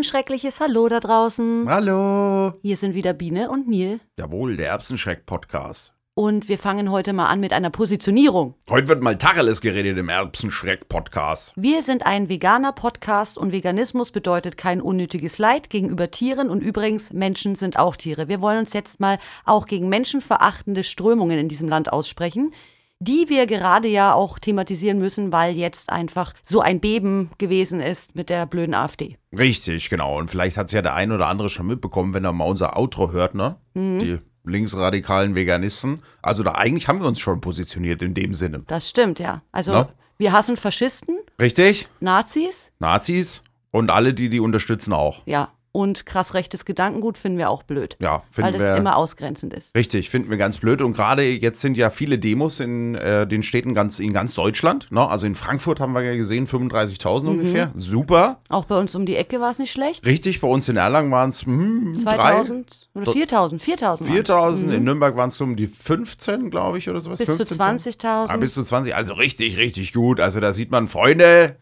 erbsenschreckliches Hallo da draußen. Hallo. Hier sind wieder Biene und Nil. Jawohl, der Erbsenschreck-Podcast. Und wir fangen heute mal an mit einer Positionierung. Heute wird mal Tacheles geredet im Erbsenschreck-Podcast. Wir sind ein veganer Podcast und Veganismus bedeutet kein unnötiges Leid gegenüber Tieren und übrigens Menschen sind auch Tiere. Wir wollen uns jetzt mal auch gegen menschenverachtende Strömungen in diesem Land aussprechen die wir gerade ja auch thematisieren müssen, weil jetzt einfach so ein Beben gewesen ist mit der blöden AfD. Richtig, genau. Und vielleicht hat es ja der ein oder andere schon mitbekommen, wenn er mal unser Outro hört, ne? Mhm. Die linksradikalen Veganisten. Also da eigentlich haben wir uns schon positioniert in dem Sinne. Das stimmt, ja. Also no? wir hassen Faschisten. Richtig. Nazis. Nazis. Und alle, die die unterstützen auch. Ja. Und krass rechtes Gedankengut finden wir auch blöd. Ja, finden wir. Weil das immer ausgrenzend ist. Richtig, finden wir ganz blöd. Und gerade jetzt sind ja viele Demos in äh, den Städten ganz, in ganz Deutschland. Ne? Also in Frankfurt haben wir ja gesehen, 35.000 mhm. ungefähr. Super. Auch bei uns um die Ecke war es nicht schlecht. Richtig, bei uns in Erlangen waren es hm, 2000 drei, oder 4000. 4000. 4000. Mhm. In Nürnberg waren es um die 15, glaube ich, oder sowas. Bis 15. zu 20.000. Ah, bis zu 20. Also richtig, richtig gut. Also da sieht man, Freunde.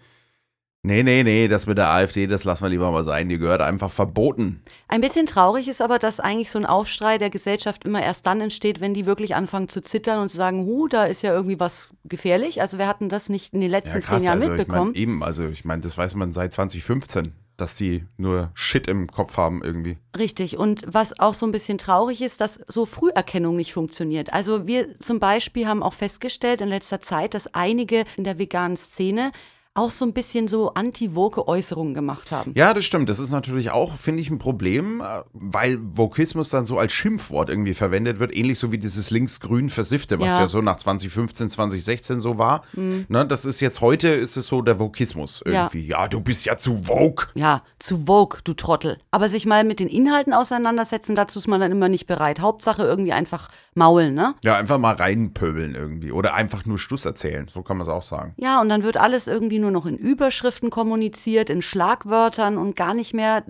Nee, nee, nee, das mit der AfD, das lassen wir lieber mal sein. Die gehört einfach verboten. Ein bisschen traurig ist aber, dass eigentlich so ein Aufstrei der Gesellschaft immer erst dann entsteht, wenn die wirklich anfangen zu zittern und zu sagen, hu, da ist ja irgendwie was gefährlich. Also wir hatten das nicht in den letzten ja, krass, zehn Jahren also mitbekommen. Ich mein, eben, also ich meine, das weiß man seit 2015 dass die nur Shit im Kopf haben irgendwie. Richtig. Und was auch so ein bisschen traurig ist, dass so Früherkennung nicht funktioniert. Also wir zum Beispiel haben auch festgestellt in letzter Zeit, dass einige in der veganen Szene auch so ein bisschen so anti-woke Äußerungen gemacht haben. Ja, das stimmt. Das ist natürlich auch, finde ich, ein Problem, äh, weil Vokismus dann so als Schimpfwort irgendwie verwendet wird, ähnlich so wie dieses links-grün Versiffte, was ja. ja. so nach 2015, 2016 so war. Mhm. Ne, das ist jetzt heute, ist es so der Vokismus irgendwie. Ja. ja, du bist ja zu woke. Ja, zu woke, du Trottel. Aber sich mal mit den Inhalten auseinandersetzen, dazu ist man dann immer nicht bereit. Hauptsache irgendwie einfach maulen, ne? Ja, einfach mal reinpöbeln irgendwie. Oder einfach nur Stuss erzählen, so kann man es auch sagen. Ja, und dann wird alles irgendwie nur nur noch in Überschriften kommuniziert, in Schlagwörtern und gar nicht mehr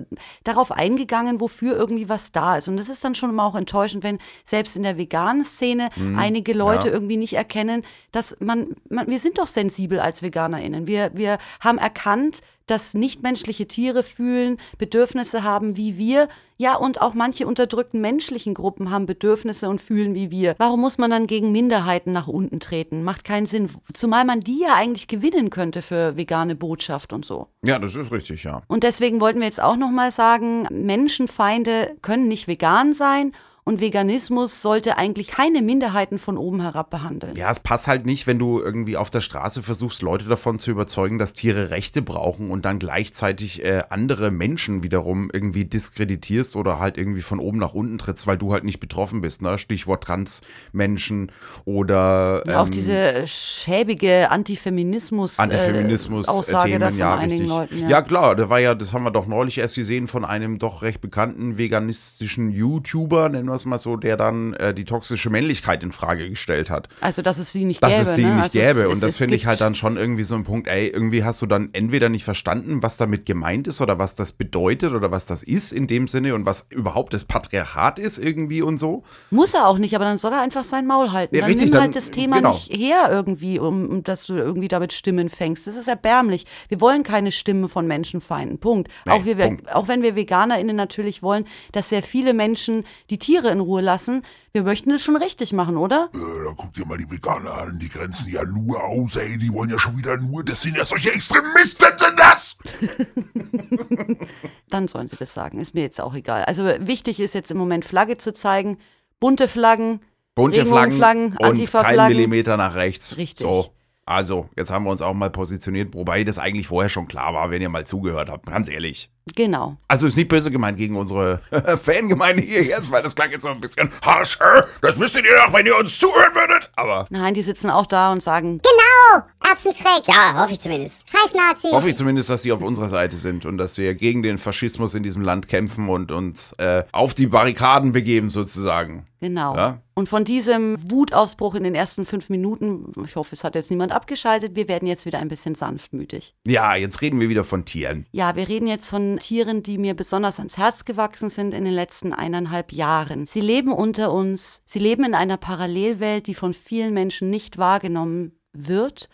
darauf eingegangen, wofür irgendwie was da ist. Und das ist dann schon immer auch enttäuschend, wenn selbst in der veganen Szene mhm, einige Leute ja. irgendwie nicht erkennen, dass man, man, wir sind doch sensibel als VeganerInnen. Wir, wir haben erkannt, dass nichtmenschliche Tiere fühlen, Bedürfnisse haben wie wir. Ja, und auch manche unterdrückten menschlichen Gruppen haben Bedürfnisse und fühlen wie wir. Warum muss man dann gegen Minderheiten nach unten treten? Macht keinen Sinn. Zumal man die ja eigentlich gewinnen könnte für vegane Botschaft und so. Ja, das ist richtig, ja. Und deswegen wollten wir jetzt auch nochmal sagen, Menschenfeinde können nicht vegan sein und Veganismus sollte eigentlich keine Minderheiten von oben herab behandeln. Ja, es passt halt nicht, wenn du irgendwie auf der Straße versuchst, Leute davon zu überzeugen, dass Tiere Rechte brauchen und dann gleichzeitig äh, andere Menschen wiederum irgendwie diskreditierst oder halt irgendwie von oben nach unten trittst, weil du halt nicht betroffen bist. Ne? Stichwort Transmenschen oder. Ähm, ja, auch diese schäbige Antifeminismus. Antifeminismus äh, Aussage Themen, ja, richtig. Leuten, ja. ja, klar, da war ja, das haben wir doch neulich erst gesehen von einem doch recht bekannten veganistischen YouTuber, nennen wir es mal so, der dann äh, die toxische Männlichkeit in Frage gestellt hat. Also, dass es sie nicht dass gäbe. Dass es sie ne? nicht also gäbe. Es, und das finde ich halt dann schon irgendwie so ein Punkt, ey, irgendwie hast du dann entweder nicht verstanden, was damit gemeint ist oder was das bedeutet oder was das ist in dem Sinne und was überhaupt das Patriarchat ist irgendwie und so. Muss er auch nicht, aber dann soll er einfach sein Maul halten. Ja, dann richtig, nimm dann, halt das Thema genau. nicht her irgendwie, um, um, dass du irgendwie damit Stimmen fängst. Das ist erbärmlich. Wir wollen keine Stimmen von Menschenfeinden. Punkt. Nee, auch, wir, Punkt. auch wenn wir VeganerInnen natürlich wollen, dass sehr viele Menschen die Tiere in Ruhe lassen, wir möchten es schon richtig machen, oder? Äh, da guck dir mal die Veganer an, die grenzen ja nur aus, ey, die wollen ja schon wieder nur, das sind ja solche Extremisten, sind das! Dann sollen sie das sagen, ist mir jetzt auch egal. Also wichtig ist jetzt im Moment Flagge zu zeigen, bunte Flaggen, bunte Flaggen und kein Millimeter nach rechts. Richtig. So. Also, jetzt haben wir uns auch mal positioniert, wobei das eigentlich vorher schon klar war, wenn ihr mal zugehört habt, ganz ehrlich. Genau. Also ist nicht böse gemeint gegen unsere Fangemeinde hier jetzt, weil das klang jetzt so ein bisschen harsch. Das müsstet ihr doch, wenn ihr uns zuhören würdet. Aber. Nein, die sitzen auch da und sagen. Genau, Erbsenschreck. Ja, hoffe ich zumindest. Scheiß Nazi. Hoffe ich zumindest, dass die auf unserer Seite sind und dass wir gegen den Faschismus in diesem Land kämpfen und uns äh, auf die Barrikaden begeben, sozusagen. Genau. Ja? Und von diesem Wutausbruch in den ersten fünf Minuten, ich hoffe, es hat jetzt niemand abgeschaltet, wir werden jetzt wieder ein bisschen sanftmütig. Ja, jetzt reden wir wieder von Tieren. Ja, wir reden jetzt von Tieren, die mir besonders ans Herz gewachsen sind in den letzten eineinhalb Jahren. Sie leben unter uns, sie leben in einer Parallelwelt, die von vielen Menschen nicht wahrgenommen wird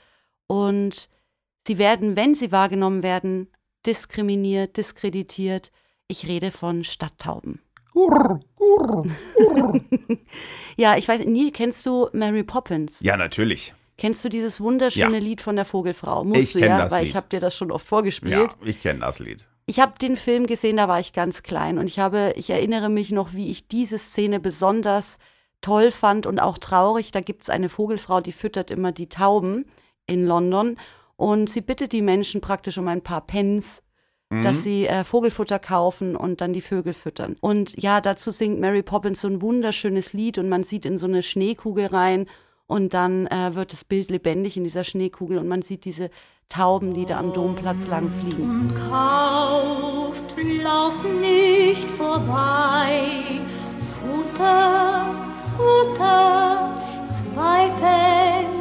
und sie werden, wenn sie wahrgenommen werden, diskriminiert, diskreditiert. Ich rede von Stadttauben. ja, ich weiß, nie kennst du Mary Poppins? Ja, natürlich. Kennst du dieses wunderschöne Ja. Lied von der Vogelfrau? Musst Ich du ja, das weil Lied. ich habe dir das schon oft vorgespielt. Ja, ich kenne das Lied. Ich habe den Film gesehen, da war ich ganz klein und ich habe, ich erinnere mich noch, wie ich diese Szene besonders toll fand und auch traurig. Da gibt es eine Vogelfrau, die füttert immer die Tauben in London und sie bittet die Menschen praktisch um ein paar Pence, dass sie äh, Vogelfutter kaufen und dann die Vögel füttern. Und ja, dazu singt Mary Poppins so ein wunderschönes Lied und man sieht in so eine Schneekugel rein und dann äh, wird das Bild lebendig in dieser Schneekugel und man sieht diese Tauben, die da am Domplatz lang fliegen. und kauft, lauft nicht vorbei. Futter, Futter, zwei nur.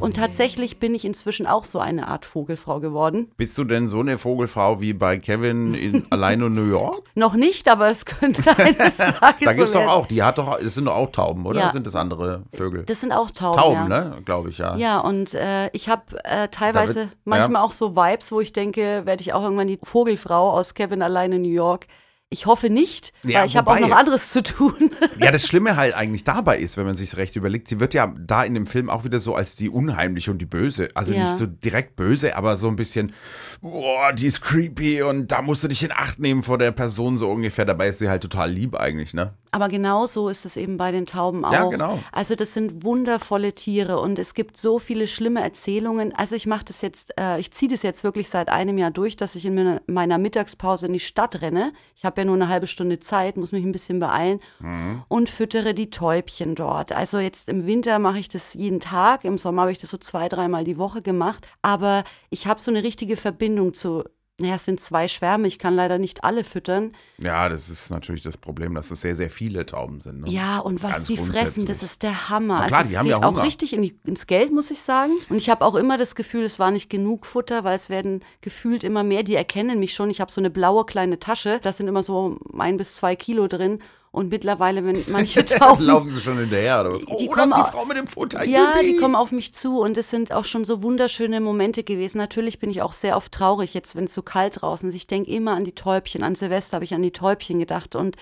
Und tatsächlich bin ich inzwischen auch so eine Art Vogelfrau geworden. Bist du denn so eine Vogelfrau wie bei Kevin in Allein in New York? Noch nicht, aber es könnte eines Tages Da so gibt's doch auch, die hat doch, das sind doch auch Tauben, oder? Ja. Sind das andere Vögel? Das sind auch Tauben. Tauben, ja. ne? Glaube ich, ja. Ja, und äh, ich habe äh, teilweise wird- manchmal auch so Vibes, wo ich denke, werde ich auch irgendwann die Vogelfrau aus Kevin allein in New York. Ich hoffe nicht, Ja, weil ich habe auch noch anderes zu tun. Ja, das Schlimme halt eigentlich dabei ist, wenn man sich recht überlegt, sie wird ja da in dem Film auch wieder so als die Unheimliche und die Böse. Also Ja. nicht so direkt böse, aber so ein bisschen, boah, die ist creepy und da musst du dich in Acht nehmen vor der Person so ungefähr. Dabei ist sie halt total lieb eigentlich, ne? Aber genau so ist es eben bei den Tauben auch. Ja, genau. Also das sind wundervolle Tiere und es gibt so viele schlimme Erzählungen. Also ich mache das jetzt, äh, ich ziehe das jetzt wirklich seit einem Jahr durch, dass ich in meiner- meiner Mittagspause in die Stadt renne. Ich habe ja nur eine halbe Stunde Zeit, muss mich ein bisschen beeilen Mhm. und füttere die Täubchen dort. Also jetzt im Winter mache ich das jeden Tag, im Sommer habe ich das so zwei, dreimal die Woche gemacht. Aber ich habe so eine richtige Verbindung zu, naja, es sind zwei Schwärme, ich kann leider nicht alle füttern. Ja, das ist natürlich das Problem, dass es sehr, sehr viele Tauben sind. Ne? Ja, und was Ganz die fressen, das ist der Hammer. Na klar, also die es haben geht ja auch Hunger. richtig in die, ins Geld, muss ich sagen. Und ich habe auch immer das Gefühl, es war nicht genug Futter, weil es werden gefühlt immer mehr. Die erkennen mich schon. Ich habe so eine blaue kleine Tasche, da sind immer so ein bis zwei Kilo drin. Und mittlerweile, wenn manche Tauben Laufen sie schon hinterher oder was? Die oh, kommen ist au- die Frau mit dem Futter. Ja, die Yippie. kommen auf mich zu und es sind auch schon so wunderschöne Momente gewesen. Natürlich bin ich auch sehr oft traurig jetzt, wenn es so kalt draußen ist. Ich denke immer an die Täubchen. An Silvester habe ich an die Täubchen gedacht. Und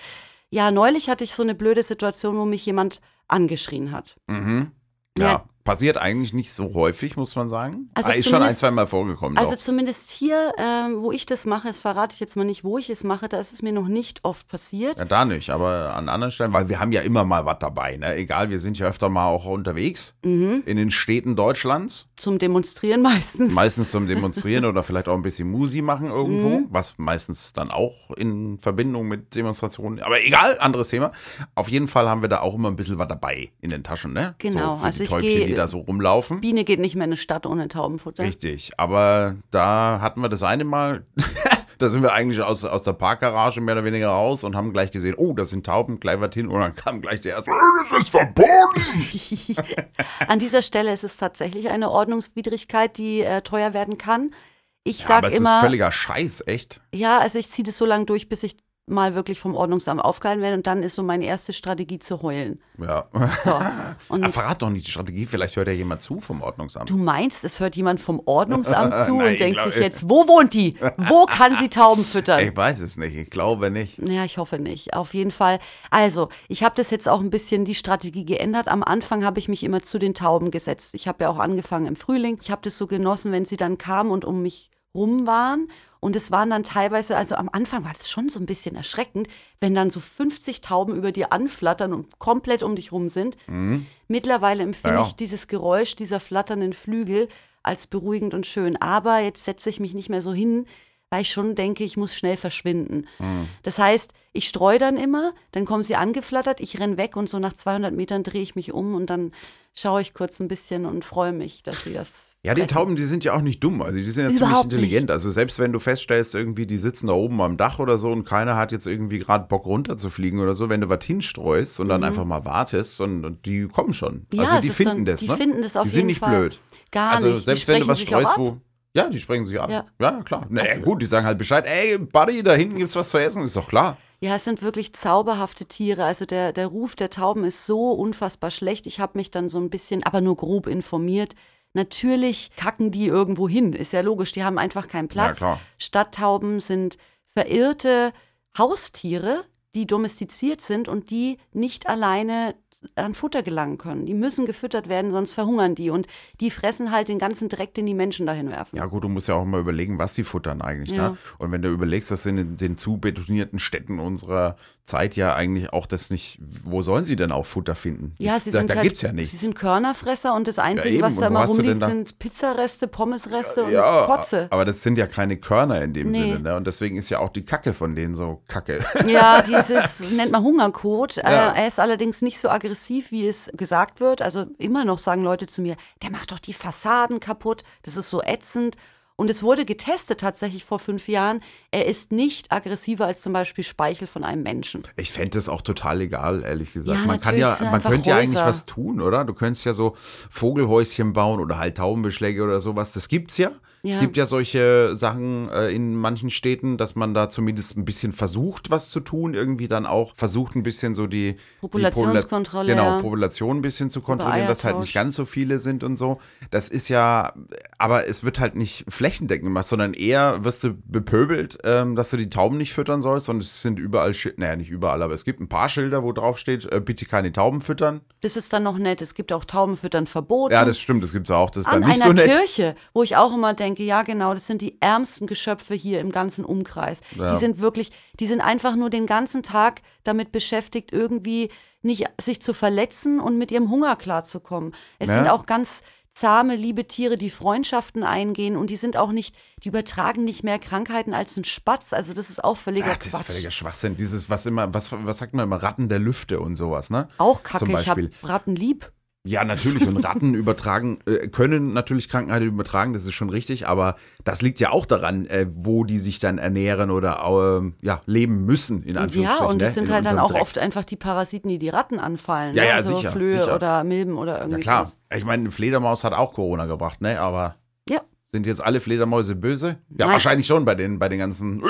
ja, neulich hatte ich so eine blöde Situation, wo mich jemand angeschrien hat. Ja, Ja. Passiert eigentlich nicht so häufig, muss man sagen. Also Ah, ist schon ein, zwei Mal vorgekommen. Also doch. zumindest hier, ähm, wo ich das mache, das verrate ich jetzt mal nicht, wo ich es mache, da ist es mir noch nicht oft passiert. Ja, da nicht, aber an anderen Stellen, weil wir haben ja immer mal was dabei, ne? Egal, wir sind ja öfter mal auch unterwegs Mhm. in den Städten Deutschlands, Zum Demonstrieren meistens. meistens zum Demonstrieren oder vielleicht auch ein bisschen Musi machen irgendwo, Mhm. was meistens dann auch in Verbindung mit Demonstrationen, aber egal, anderes Thema. Auf jeden Fall haben wir da auch immer ein bisschen was dabei in den Taschen, ne? Genau, so also ich gehe- da so rumlaufen. Biene geht nicht mehr in eine Stadt ohne Taubenfutter. Richtig, aber da hatten wir das eine Mal, da sind wir eigentlich aus, aus der Parkgarage mehr oder weniger raus und haben gleich gesehen, oh, das sind Tauben, gleich was hin und dann kam gleich der erste, Das ist verboten! An dieser Stelle ist es tatsächlich eine Ordnungswidrigkeit, die äh, teuer werden kann. Ich ja, sag aber es ist immer, völliger Scheiß, echt. ja, also ich ziehe das so lange durch, bis ich mal wirklich vom Ordnungsamt aufgehalten werde und dann ist so meine erste Strategie zu heulen. Ja. So. Und Ah, verrat doch nicht die Strategie, vielleicht hört ja jemand zu vom Ordnungsamt. du meinst, es hört jemand vom Ordnungsamt zu Nein, und denkt glaub- sich jetzt, wo wohnt die? Wo kann sie Tauben füttern? Ich weiß es nicht, ich glaube nicht. Ja, ich hoffe nicht. Auf jeden Fall. Also, ich habe das jetzt auch ein bisschen die Strategie geändert. Am Anfang habe ich mich immer zu den Tauben gesetzt. Ich habe ja auch angefangen im Frühling. Ich habe das so genossen, wenn sie dann kamen und um mich rum waren. Und es waren dann teilweise, also am Anfang war das schon so ein bisschen erschreckend, wenn dann so 50 Tauben über dir anflattern und komplett um dich rum sind. Mittlerweile empfinde Ja, ja. ich dieses Geräusch dieser flatternden Flügel als beruhigend und schön. Aber jetzt setze ich mich nicht mehr so hin, weil ich schon denke, ich muss schnell verschwinden. Das heißt, ich streue dann immer, dann kommen sie angeflattert, ich renn weg und so nach 200 Metern drehe ich mich um und dann schaue ich kurz ein bisschen und freue mich, dass sie das. Ja, die. Tauben, die sind ja auch nicht dumm. Also die sind ja ziemlich intelligent. Also selbst wenn du feststellst, irgendwie, die sitzen da oben am Dach oder so und keiner hat jetzt irgendwie gerade Bock runterzufliegen oder so, wenn du was hinstreust und dann einfach mal wartest und, und die kommen schon. Mhm. Ja, also die finden dann- das, die ne? finden das auf die sind jeden nicht Fall. blöd. Gar also nicht. Die selbst wenn du was streust, wo. Ja, die sprechen sich ab. Ja. Ja, klar. Na ja, Also- gut, die sagen halt Bescheid, ey, Buddy, da hinten gibt's was zu essen, ist doch klar. Ja, es sind wirklich zauberhafte Tiere. Also der, der Ruf der Tauben ist so unfassbar schlecht. Ich habe mich dann so ein bisschen, aber nur grob informiert. Natürlich kacken die irgendwo hin, ist ja logisch, die haben einfach keinen Platz. klar. Stadttauben sind verirrte Haustiere, die domestiziert sind und die nicht alleine an Futter gelangen können. Die müssen gefüttert werden, sonst verhungern die. Und die fressen halt den ganzen Dreck, den die Menschen dahin werfen. Ja gut, du musst ja auch mal überlegen, was sie futtern eigentlich. Ja. Ne? Und wenn du überlegst, dass in den, den zu betonierten Städten unserer Zeit ja eigentlich auch das nicht, wo sollen sie denn auch Futter finden? Ja, sie da, sind da halt, gibt's ja nichts. Sie sind Körnerfresser und das Einzige, eben. was da mal rumliegt, sind Pizzareste, Pommesreste und ja, Kotze. aber das sind ja keine Körner in dem Nee. Sinne. Ne? Und deswegen ist ja auch die Kacke von denen so kacke. Ja, dieses nennt man Hungerkot. Ja. Äh, er ist allerdings nicht so aggressiv, wie es gesagt wird. Also immer noch sagen Leute zu mir, der macht doch die Fassaden kaputt. Das ist so ätzend. Und es wurde getestet tatsächlich vor fünf Jahren. Er ist nicht aggressiver als zum Beispiel Speichel von einem Menschen. Ich fände das auch total egal, ehrlich gesagt. Ja, man kann ja, es man könnte ja eigentlich was tun, oder? Du könntest ja so Vogelhäuschen bauen oder halt Taubenbeschläge oder sowas. Das gibt's ja. Es Ja. gibt ja solche Sachen äh, in manchen Städten, dass man da zumindest ein bisschen versucht, was zu tun. Irgendwie dann auch versucht, ein bisschen so die Populationskontrolle, Die Genau, ja. Population ein bisschen zu kontrollieren, dass halt nicht ganz so viele sind und so. Das ist ja, aber es wird halt nicht flächendeckend gemacht, sondern eher wirst du bepöbelt, ähm, dass du die Tauben nicht füttern sollst. Und es sind überall, Schi- naja, nicht überall, aber es gibt ein paar Schilder, wo drauf steht, äh, bitte keine Tauben füttern. Das ist dann noch nett. Es gibt auch Taubenfüttern verboten. Ja, das stimmt, das gibt's auch. Das ist An dann nicht einer so nett. Kirche, wo ich auch immer denke, ja genau, das sind die ärmsten Geschöpfe hier im ganzen Umkreis. Ja. Die sind wirklich, die sind einfach nur den ganzen Tag damit beschäftigt, irgendwie nicht sich zu verletzen und mit ihrem Hunger klarzukommen. Es Ja. sind auch ganz zahme, liebe Tiere, die Freundschaften eingehen und die sind auch nicht, die übertragen nicht mehr Krankheiten als ein Spatz. Also das ist auch völliger Ach, das ist Quatsch. völliger Schwachsinn. Dieses, was immer, was, was sagt man immer, Ratten der Lüfte und sowas, ne? auch kacke, Zum ich habe Beispiel. Ratten lieb. Ja, natürlich. Und Ratten übertragen, äh, können natürlich Krankheiten übertragen, das ist schon richtig, aber das liegt ja auch daran, äh, wo die sich dann ernähren oder ähm, ja, leben müssen, in Anführungsstrichen. Ja, und ne? das sind in halt dann auch Dreck. oft einfach die Parasiten, die die Ratten anfallen. Ja, ne? ja, also sicher, Flöhe sicher. oder Milben oder Ja, irgendwie klar. sowas. Ich meine, eine Fledermaus hat auch Corona gebracht, ne? Aber Ja. sind jetzt alle Fledermäuse böse? Ja, Nein. wahrscheinlich schon bei den, bei den ganzen.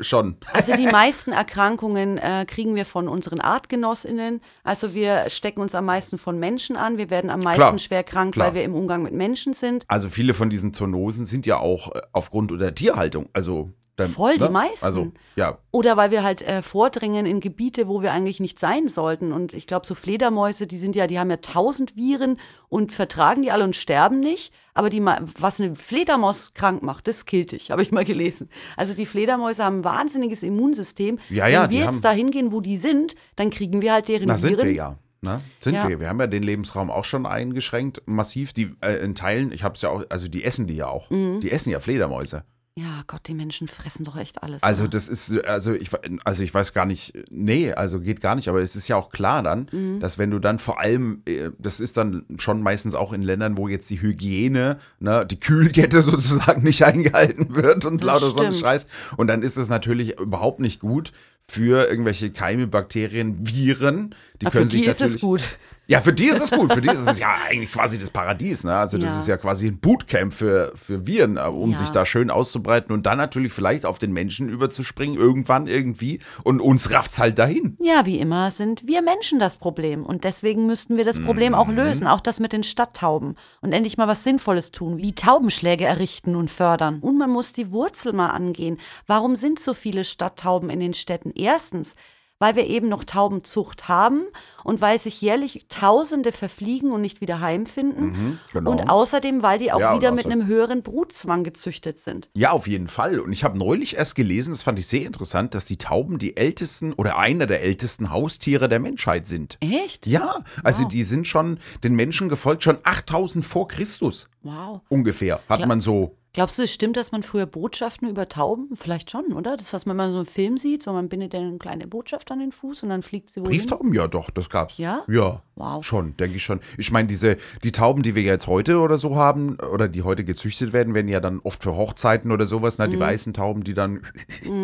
Schon. Also die meisten Erkrankungen äh, kriegen wir von unseren ArtgenossInnen. Also wir stecken uns am meisten von Menschen an. Wir werden am meisten Klar, schwer krank, klar. weil wir im Umgang mit Menschen sind. Also viele von diesen Zoonosen sind ja auch äh, aufgrund der Tierhaltung. Also. Dann, Voll, die meisten. Also, ja. Oder weil wir halt äh, vordringen in Gebiete, wo wir eigentlich nicht sein sollten. Und ich glaube, so Fledermäuse, die sind ja, die haben ja tausend Viren und vertragen die alle und sterben nicht. Aber die, was eine Fledermaus krank macht, das killt dich, habe ich mal gelesen. Also die Fledermäuse haben ein wahnsinniges Immunsystem. Ja, ja, Wenn wir jetzt da hingehen, wo die sind, dann kriegen wir halt deren Na, sind Viren. wir ja. Ne? Sind Ja. wir. Wir haben ja den Lebensraum auch schon eingeschränkt, massiv. Die äh, in Teilen, ich habe es ja auch, also die essen die ja auch. Mhm. Die essen ja Fledermäuse. Ja, Gott, die Menschen fressen doch echt alles. Also oder? das ist, also ich, also ich weiß gar nicht, nee, also geht gar nicht, aber es ist ja auch klar dann, Mhm. dass wenn du dann vor allem, äh, das ist dann schon meistens auch in Ländern, wo jetzt die Hygiene, ne, die Kühlkette sozusagen nicht eingehalten wird und Das lauter so ein stimmt. Scheiß. Und dann ist es natürlich überhaupt nicht gut für irgendwelche Keime, Bakterien, Viren. Die Aber für können sich die ist natürlich. es gut. Ja, für die ist es gut. Für die ist es ja eigentlich quasi das Paradies. Ne? Also das Ja. ist ja quasi ein Bootcamp für, für Viren, äh, um Ja. sich da schön auszubreiten und dann natürlich vielleicht auf den Menschen überzuspringen, irgendwann irgendwie. Und uns rafft's halt dahin. Ja, wie immer sind wir Menschen das Problem. Und deswegen müssten wir das Problem auch Mhm. lösen. Auch das mit den Stadttauben. Und endlich mal was Sinnvolles tun, wie Taubenschläge errichten und fördern. Und man muss die Wurzel mal angehen. Warum sind so viele Stadttauben in den Städten? Erstens, weil wir eben noch Taubenzucht haben und weil sich jährlich Tausende verfliegen und nicht wieder heimfinden. genau. Und außerdem, weil die auch Ja, wieder mit einem höheren Brutzwang gezüchtet sind. Ja, auf jeden Fall. Und ich habe neulich erst gelesen, das fand ich sehr interessant, dass die Tauben die ältesten oder einer der ältesten Haustiere der Menschheit sind. Echt? Ja, also die sind schon den Menschen gefolgt, schon 8000 vor Christus Wow. ungefähr, hat Ja. man so Glaubst du, es stimmt, dass man früher Botschaften über Tauben? Vielleicht schon, oder? Das, was man mal so im Film sieht, so man bindet eine kleine Botschaft an den Fuß und dann fliegt sie wohin. Brieftauben, ja doch, das gab's. Ja? Ja. Wow. Schon, denke ich schon. Ich meine, diese, die Tauben, die wir jetzt heute oder so haben, oder die heute gezüchtet werden, werden ja dann oft für Hochzeiten oder sowas, ne? Die weißen Tauben, die dann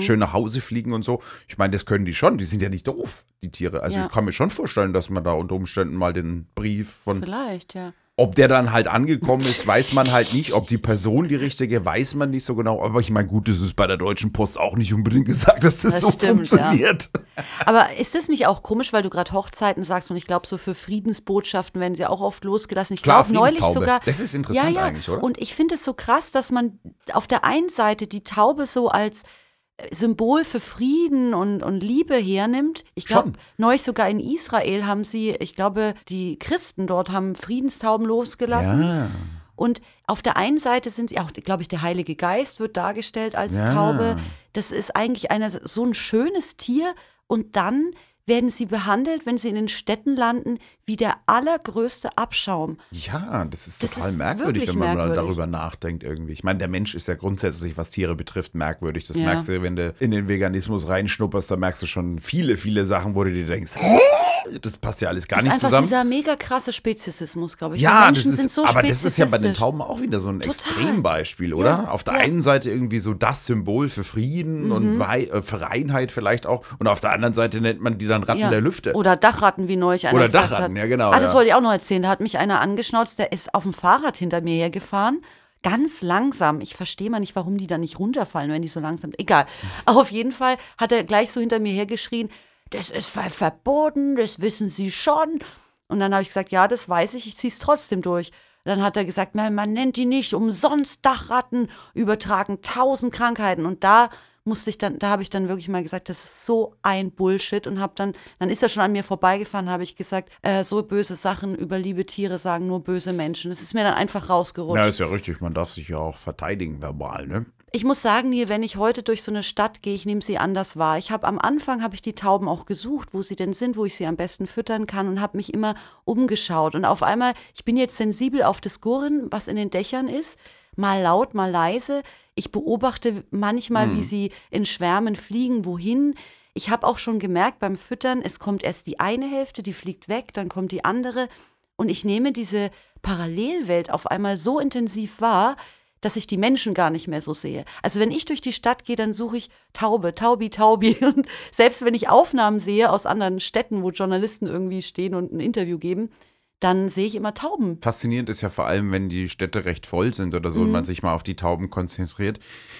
schön nach Hause fliegen und so. Ich meine, das können die schon. Die sind ja nicht doof, die Tiere. Also Ja. ich kann mir schon vorstellen, dass man da unter Umständen mal den Brief von. Vielleicht, ja. Ob der dann halt angekommen ist, weiß man halt nicht. Ob die Person die richtige, weiß man nicht so genau. Aber ich meine, gut, das ist bei der Deutschen Post auch nicht unbedingt gesagt, dass das, Das so stimmt, funktioniert. Aber ist das nicht auch komisch, weil du gerade Hochzeiten sagst und ich glaube, so für Friedensbotschaften werden sie auch oft losgelassen. Ich glaube neulich sogar. Das ist interessant ja, ja. eigentlich, oder? Und ich finde es so krass, dass man auf der einen Seite die Taube so als Symbol für Frieden und, und Liebe hernimmt. Ich glaube, neulich sogar in Israel haben sie, ich glaube, die Christen dort haben Friedenstauben losgelassen. Ja. Und auf der einen Seite sind sie auch, glaube ich, der Heilige Geist wird dargestellt als Ja. Taube. Das ist eigentlich eine, so ein schönes Tier. Und dann werden sie behandelt, wenn sie in den Städten landen, wie der allergrößte Abschaum. Ja, das ist Das total ist merkwürdig, wenn man mal merkwürdig. darüber nachdenkt irgendwie. Ich meine, der Mensch ist ja grundsätzlich, was Tiere betrifft, merkwürdig. Das Ja. merkst du, wenn du in den Veganismus reinschnupperst, da merkst du schon viele, viele Sachen, wo du dir denkst, hä? das passt ja alles gar Das ist nicht einfach zusammen. dieser mega krasse Speziesismus, glaube ich. Ja, das ist, sind so aber das ist ja bei den. Tauben auch wieder so ein Total. Extrembeispiel, oder? Ja, Auf der ja. Mhm. einen Seite irgendwie so das Symbol für Frieden und Wei äh, für Reinheit vielleicht auch. Und auf der anderen Seite nennt man die dann Ratten der Lüfte. Oder Dachratten, wie neulich einer Oder Dachratten, hat. Ja, genau, Ah, das ja. wollte ich auch noch erzählen. Da hat mich einer angeschnauzt, der ist auf dem Fahrrad hinter mir hergefahren. Ganz langsam. Ich verstehe mal nicht, warum die da nicht runterfallen, wenn die so langsam. Egal. Auf jeden Fall hat er gleich so hinter mir hergeschrien: Das ist ver- verboten, das wissen Sie schon. Und dann habe ich gesagt: Ja, das weiß ich, ich ziehe es trotzdem durch. Dann hat er gesagt, man, man nennt die nicht umsonst Dachratten, übertragen tausend Krankheiten. Und da musste ich dann, da habe ich dann wirklich mal gesagt, das ist so ein Bullshit und habe dann, dann ist er schon an mir vorbeigefahren, habe ich gesagt, äh, so böse Sachen über liebe Tiere sagen nur böse Menschen. Das ist mir dann einfach rausgerutscht. Ja, ist ja richtig. Man darf sich ja auch verteidigen verbal, ne? Ich muss sagen, Neil, wenn ich heute durch so eine Stadt gehe, ich nehme sie anders wahr. Ich habe am Anfang habe ich die Tauben auch gesucht, wo sie denn sind, wo ich sie am besten füttern kann und habe mich immer umgeschaut. Und auf einmal, ich bin jetzt sensibel auf das Gurren, was in den Dächern ist, mal laut, mal leise. Ich beobachte manchmal, wie sie in Schwärmen fliegen, wohin. Ich habe auch schon gemerkt beim Füttern, es kommt erst die eine Hälfte, die fliegt weg, dann kommt die andere. Und ich nehme diese Parallelwelt auf einmal so intensiv wahr, dass ich die Menschen gar nicht mehr so sehe. Also wenn ich durch die Stadt gehe, dann suche ich Taube, Taubi, Taubi. Und selbst wenn ich Aufnahmen sehe aus anderen Städten, wo Journalisten irgendwie stehen und ein Interview geben, dann sehe ich immer Tauben. Faszinierend ist ja vor allem, wenn die Städte recht voll sind oder so und Mhm. man sich mal auf die Tauben konzentriert,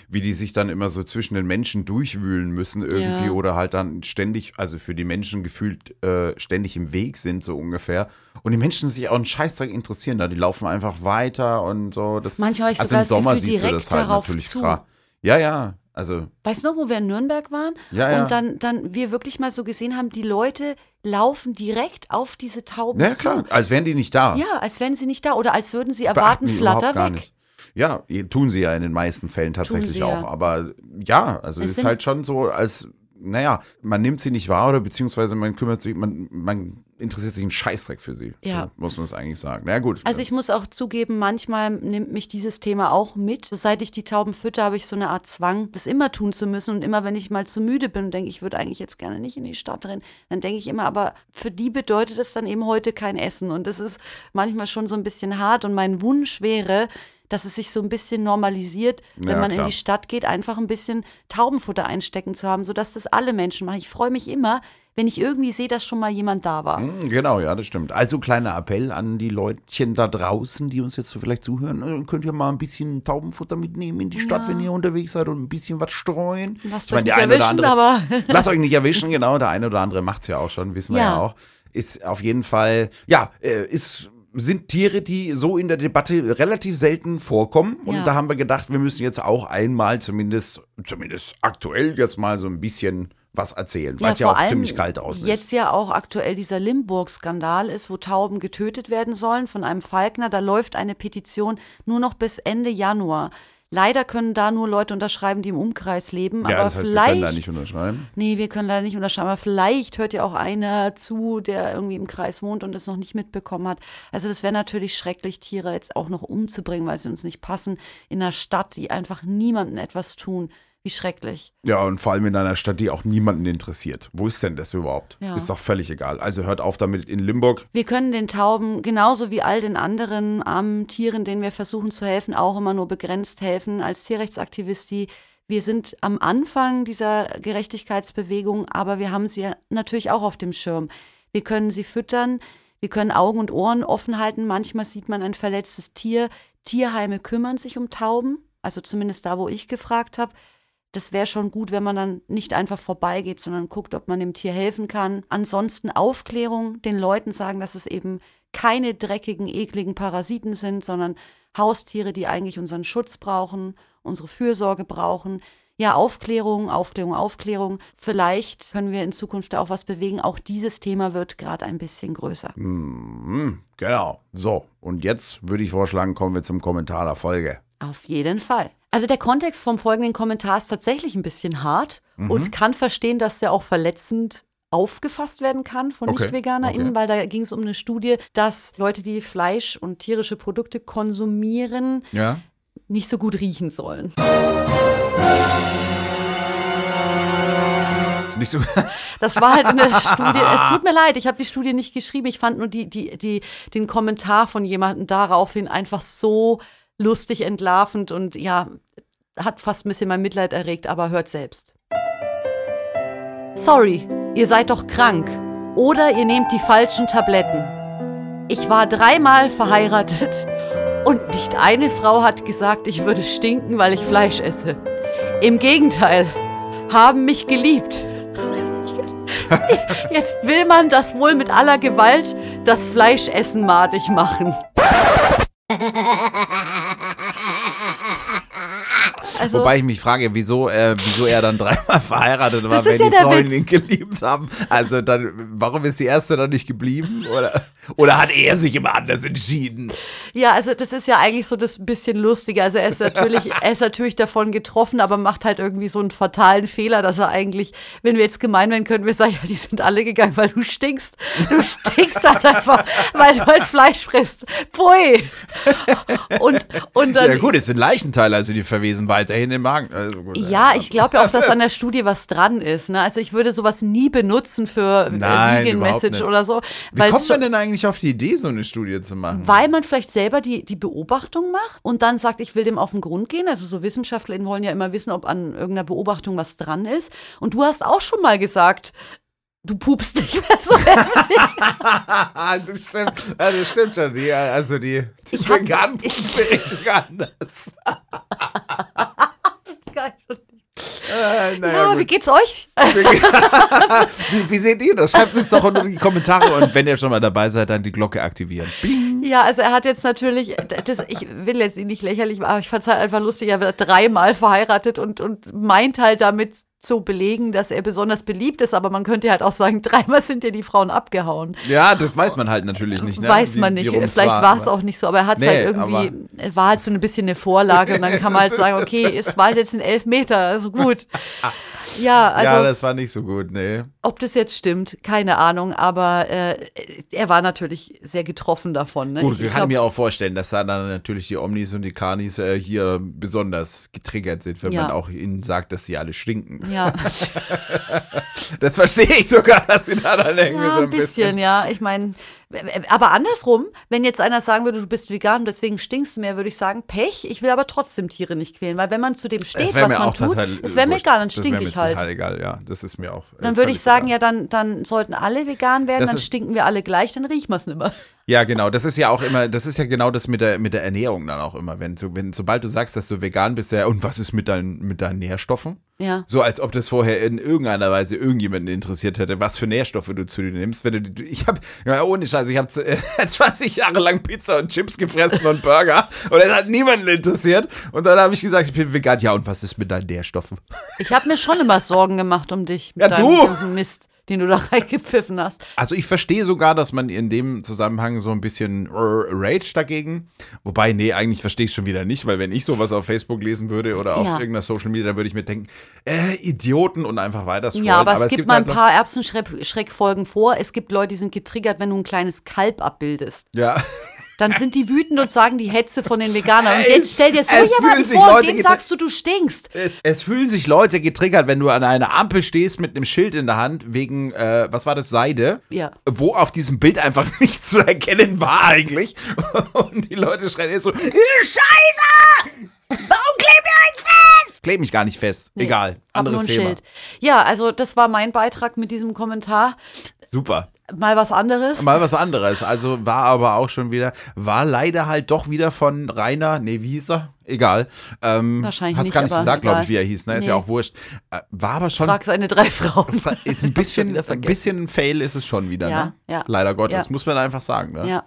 wie die sich dann immer so zwischen den Menschen durchwühlen müssen irgendwie Ja. oder halt dann ständig, also für die Menschen gefühlt äh, ständig im Weg sind, so ungefähr. Und die Menschen sich auch einen Scheißdreck interessieren da, die laufen einfach weiter und so. Das, Manchmal habe ich also sogar im Sommer Gefühl, siehst du das halt natürlich zu. klar. Ja, ja, also Weißt du noch, wo wir in Nürnberg waren? Ja, ja. Und dann, dann wir wirklich mal so gesehen haben, die Leute laufen direkt auf diese Tauben ja zu. klar, als wären die nicht da. Ja, als wären sie nicht da oder als würden sie erwarten, flatter weg. nicht. Ja, tun sie ja in den meisten Fällen tatsächlich sie ja. auch. Aber ja, also Es ist halt schon so, als, naja, man nimmt sie nicht wahr oder beziehungsweise man kümmert sich, man, man interessiert sich einen Scheißdreck für sie. Ja. So muss man es eigentlich sagen. Na ja, gut. Also ich muss auch zugeben, manchmal nimmt mich dieses Thema auch mit. Seit ich die Tauben fütter, habe ich so eine Art Zwang, das immer tun zu müssen. Und immer, wenn ich mal zu müde bin und denke, ich würde eigentlich jetzt gerne nicht in die Stadt rennen, dann denke ich immer, aber für die bedeutet es dann eben heute kein Essen. Und das ist manchmal schon so ein bisschen hart. Und mein Wunsch wäre, dass es sich so ein bisschen normalisiert, wenn Ja, man in klar. die Stadt geht, einfach ein bisschen Taubenfutter einstecken zu haben, sodass das alle Menschen machen. Ich freue mich immer, wenn ich irgendwie sehe, dass schon mal jemand da war. Hm, Genau, ja, das stimmt. Also kleiner Appell an die Leutchen da draußen, die uns jetzt so vielleicht zuhören. Äh, Könnt ihr mal ein bisschen Taubenfutter mitnehmen in die Stadt, wenn ihr unterwegs seid und ein bisschen was streuen? Lasst Ich meine, euch der nicht erwischen, andere- aber Lasst euch nicht erwischen, genau. Der eine oder andere macht es ja auch schon, wissen wir ja, Ja. auch. Ist auf jeden Fall, ja, äh, ist sind Tiere, die so in der Debatte relativ selten vorkommen. Und Ja. da haben wir gedacht, wir müssen jetzt auch einmal zumindest, zumindest aktuell jetzt mal so ein bisschen was erzählen, weil es ja auch allem ziemlich kalt außen Jetzt ist. ja auch aktuell dieser Limburg-Skandal ist, wo Tauben getötet werden sollen von einem Falkner. Da läuft eine Petition nur noch bis Ende Januar. Leider können da nur Leute unterschreiben, die im Umkreis leben. Ja, aber das heißt, wir vielleicht, können da nicht unterschreiben. Nee, wir können leider nicht unterschreiben. Aber vielleicht hört ja auch einer zu, der irgendwie im Kreis wohnt und es noch nicht mitbekommen hat. Also das wäre natürlich schrecklich, Tiere jetzt auch noch umzubringen, weil sie uns nicht passen. In einer Stadt, die einfach niemandem etwas tun. Wie schrecklich. Ja, und vor allem in einer Stadt, die auch niemanden interessiert. Wo ist denn das überhaupt? Ja. Ist doch völlig egal. Also hört auf damit in Limburg. Wir können den Tauben genauso wie all den anderen armen Tieren, denen wir versuchen zu helfen, auch immer nur begrenzt helfen. Als Tierrechtsaktivisti, wir sind am Anfang dieser Gerechtigkeitsbewegung, aber wir haben sie natürlich auch auf dem Schirm. Wir können sie füttern. Wir können Augen und Ohren offen halten. Manchmal sieht man ein verletztes Tier. Tierheime kümmern sich um Tauben. Also zumindest da, wo ich gefragt habe. Das wäre schon gut, wenn man dann nicht einfach vorbeigeht, sondern guckt, ob man dem Tier helfen kann. Ansonsten Aufklärung, den Leuten sagen, dass es eben keine dreckigen, ekligen Parasiten sind, sondern Haustiere, die eigentlich unseren Schutz brauchen, unsere Fürsorge brauchen. Ja, Aufklärung, Aufklärung, Aufklärung. Vielleicht können wir in Zukunft da auch was bewegen. Auch dieses Thema wird gerade ein bisschen größer. Mhm, genau. So, und jetzt würde ich vorschlagen, kommen wir zum Kommentar der Folge. Auf jeden Fall. Also der Kontext vom folgenden Kommentar ist tatsächlich ein bisschen hart und kann verstehen, dass der auch verletzend aufgefasst werden kann von Okay, NichtveganerInnen, okay. weil da ging es um eine Studie, dass Leute, die Fleisch und tierische Produkte konsumieren, Ja? nicht so gut riechen sollen. Nicht so. Das war halt in der Studie. Es tut mir leid, ich habe die Studie nicht geschrieben. Ich fand nur die, die, die, den Kommentar von jemandem daraufhin einfach so lustig entlarvend und ja, hat fast ein bisschen mein Mitleid erregt, aber hört selbst. Sorry, ihr seid doch krank. Oder ihr nehmt die falschen Tabletten. Ich war dreimal verheiratet und nicht eine Frau hat gesagt, ich würde stinken, weil ich Fleisch esse. Im Gegenteil, haben mich geliebt. Jetzt will man das wohl mit aller Gewalt das Fleischessen madig machen. Also, Wobei ich mich frage, wieso, äh, wieso er dann dreimal verheiratet war, wenn ja die Frauen Witz. ihn geliebt haben. Also dann, warum ist die erste dann nicht geblieben? Oder, oder hat er sich immer anders entschieden? ja, also das ist ja eigentlich so das bisschen Lustige. Also er ist natürlich, er ist natürlich davon getroffen, aber macht halt irgendwie so einen fatalen Fehler, dass er eigentlich, wenn wir jetzt gemein werden, könnten wir sagen, ja, die sind alle gegangen, weil du stinkst. Du stinkst halt einfach, weil du halt Fleisch frisst. Pui! Und, und dann. Ja gut, es sind Leichenteile, also die verwesen weiterhin im Magen. Also gut, Ja, ich glaube ja auch, dass an der Studie was dran ist. Ne? Also ich würde sowas nie benutzen für äh, Nein, Vegan Message oder so. Wie kommt man denn eigentlich auf die Idee, so eine Studie zu machen? weil man vielleicht selber die, die Beobachtung macht und dann sagt, ich will dem auf den Grund gehen. Also so WissenschaftlerInnen wollen ja immer wissen, ob an irgendeiner Beobachtung was dran ist. Und du hast auch schon mal gesagt, du pupst nicht mehr so heftig. das stimmt, das stimmt schon. Die, also die, die Ich Veganen berichten anders. Äh, naja, Ja, wie geht's euch? Wie, wie seht ihr das? Schreibt uns doch unter die Kommentare und wenn ihr schon mal dabei seid, dann die Glocke aktivieren. Bing. Ja, also er hat jetzt natürlich, das, ich will jetzt ihn nicht lächerlich machen, aber ich fand es halt einfach lustig, er wird dreimal verheiratet und, und meint halt damit zu belegen, dass er besonders beliebt ist, aber man könnte halt auch sagen, dreimal sind dir die Frauen abgehauen. Ja, das weiß man halt natürlich nicht. Ne? Weiß man wie nicht. Vielleicht war es auch nicht so, aber er hat es Nee, halt irgendwie, war halt so ein bisschen eine Vorlage und dann kann man halt sagen, okay, es war halt jetzt ein Elfmeter, also gut. Ja, also ja, das war nicht so gut, nee. ob das jetzt stimmt, keine Ahnung, aber äh, er war natürlich sehr getroffen davon. Ne? Gut, Ich- ich kann glaub- mir auch vorstellen, dass da dann natürlich die Omnis und die Kanis äh, hier besonders getriggert sind, wenn Ja. man auch ihnen sagt, dass sie alle stinken. Ja, Das verstehe ich sogar, dass sie da dann irgendwie ja so ein bisschen, ja. Ich meine, aber andersrum, wenn jetzt einer sagen würde, du bist vegan, deswegen stinkst du mehr, würde ich sagen, Pech, ich will aber trotzdem Tiere nicht quälen, weil wenn man zu dem steht, was man auch tut, es wäre mir egal, dann stink ich halt. Total egal, ja. Das ist mir auch. äh, Dann würde ich sagen, egal. ja, dann, dann sollten alle vegan werden, Das dann stinken wir alle gleich, dann riechen wir es nicht mehr. Ja, genau. Das ist ja auch immer, das ist ja genau das mit der, mit der Ernährung dann auch immer. Wenn, so, wenn, sobald du sagst, dass du vegan bist, ja, und was ist mit deinen, mit deinen Nährstoffen? Ja. So als ob das vorher in irgendeiner Weise irgendjemanden interessiert hätte, was für Nährstoffe du zu dir nimmst. Wenn du, ich habe, ja, ohne Scheiß, ich habe 20 Jahre lang Pizza und Chips gefressen und Burger und es hat niemanden interessiert. Und dann habe ich gesagt, ich bin vegan. Ja, und was ist mit deinen Nährstoffen? Ich habe mir schon immer Sorgen gemacht um dich mit Ja, deinem du! ganzen Mist, den du da reingepfiffen hast. Also ich verstehe sogar, dass man in dem Zusammenhang so ein bisschen Rage dagegen, wobei, nee, eigentlich verstehe ich schon wieder nicht, weil wenn ich sowas auf Facebook lesen würde oder auf Ja. irgendeiner Social Media, dann würde ich mir denken, äh, Idioten und einfach weiter scrollen. Ja, aber, es gibt mal halt ein paar Erbsenschreckfolgen vor. Es gibt Leute, die sind getriggert, wenn du ein kleines Kalb abbildest. Ja. Dann sind die wütend und sagen die Hetze von den Veganern. Und jetzt stell dir so jemanden vor, und Leute dem sagst du, du stinkst. Es, es fühlen sich Leute getriggert, wenn du an einer Ampel stehst mit einem Schild in der Hand wegen, äh, was war das, Seide? Ja. Wo auf diesem Bild einfach nicht zu erkennen war eigentlich. Und die Leute schreien jetzt so, Scheiße! Warum klebt ihr euch fest? Kleb mich gar nicht fest. Egal, Hab nur anderes Thema. Schild. Ja, also das war mein Beitrag mit diesem Kommentar. Super. Mal was anderes. Mal was anderes. Also war aber auch schon wieder, war leider halt doch wieder von Rainer, nee, wie hieß er? Egal. Ähm, Wahrscheinlich Hast nicht, gar nicht gesagt, glaube ich, wie er hieß, ne? Ist Nee. ja auch wurscht. Äh, War aber schon. Frag seine drei Frauen. Ist ein bisschen, ein bisschen ein Fail ist es schon wieder, Ja, ne? ja. Leider Gottes, Ja. muss man einfach sagen, ne? Ja.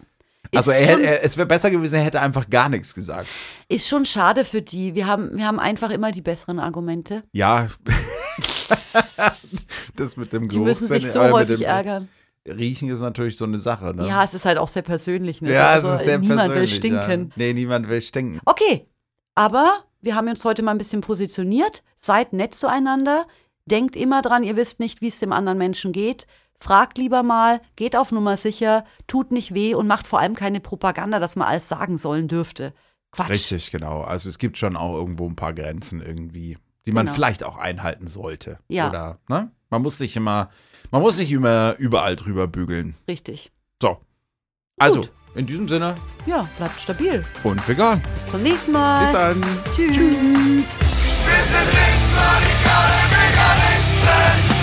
Also er, schon- er, es wäre besser gewesen, er hätte einfach gar nichts gesagt. Ist schon schade für die. Wir haben, wir haben einfach immer die besseren Argumente. Ja. das mit dem Die müssen sich Geruchssinn- so äh, häufig ärgern. Riechen ist natürlich so eine Sache, ne? Ja, es ist halt auch sehr persönlich. Ne? Ja, Also, es ist sehr niemand persönlich. will stinken. Ja. Nee, niemand will stinken. Okay, aber wir haben uns heute mal ein bisschen positioniert. Seid nett zueinander. Denkt immer dran, ihr wisst nicht, wie es dem anderen Menschen geht. Fragt lieber mal, geht auf Nummer sicher, tut nicht weh und macht vor allem keine Propaganda, dass man alles sagen sollen dürfte. Quatsch. Richtig, genau. Also es gibt schon auch irgendwo ein paar Grenzen irgendwie, die man Genau. vielleicht auch einhalten sollte. Ja. Oder, ne? Man muss sich immer, man muss nicht immer überall drüber bügeln. Richtig. So. Also, Gut. in diesem Sinne. Ja, bleibt stabil. Und vegan. Bis zum nächsten Mal. Bis dann. Tschüss. Tschüss. Wir sind links, radikale Veganisten.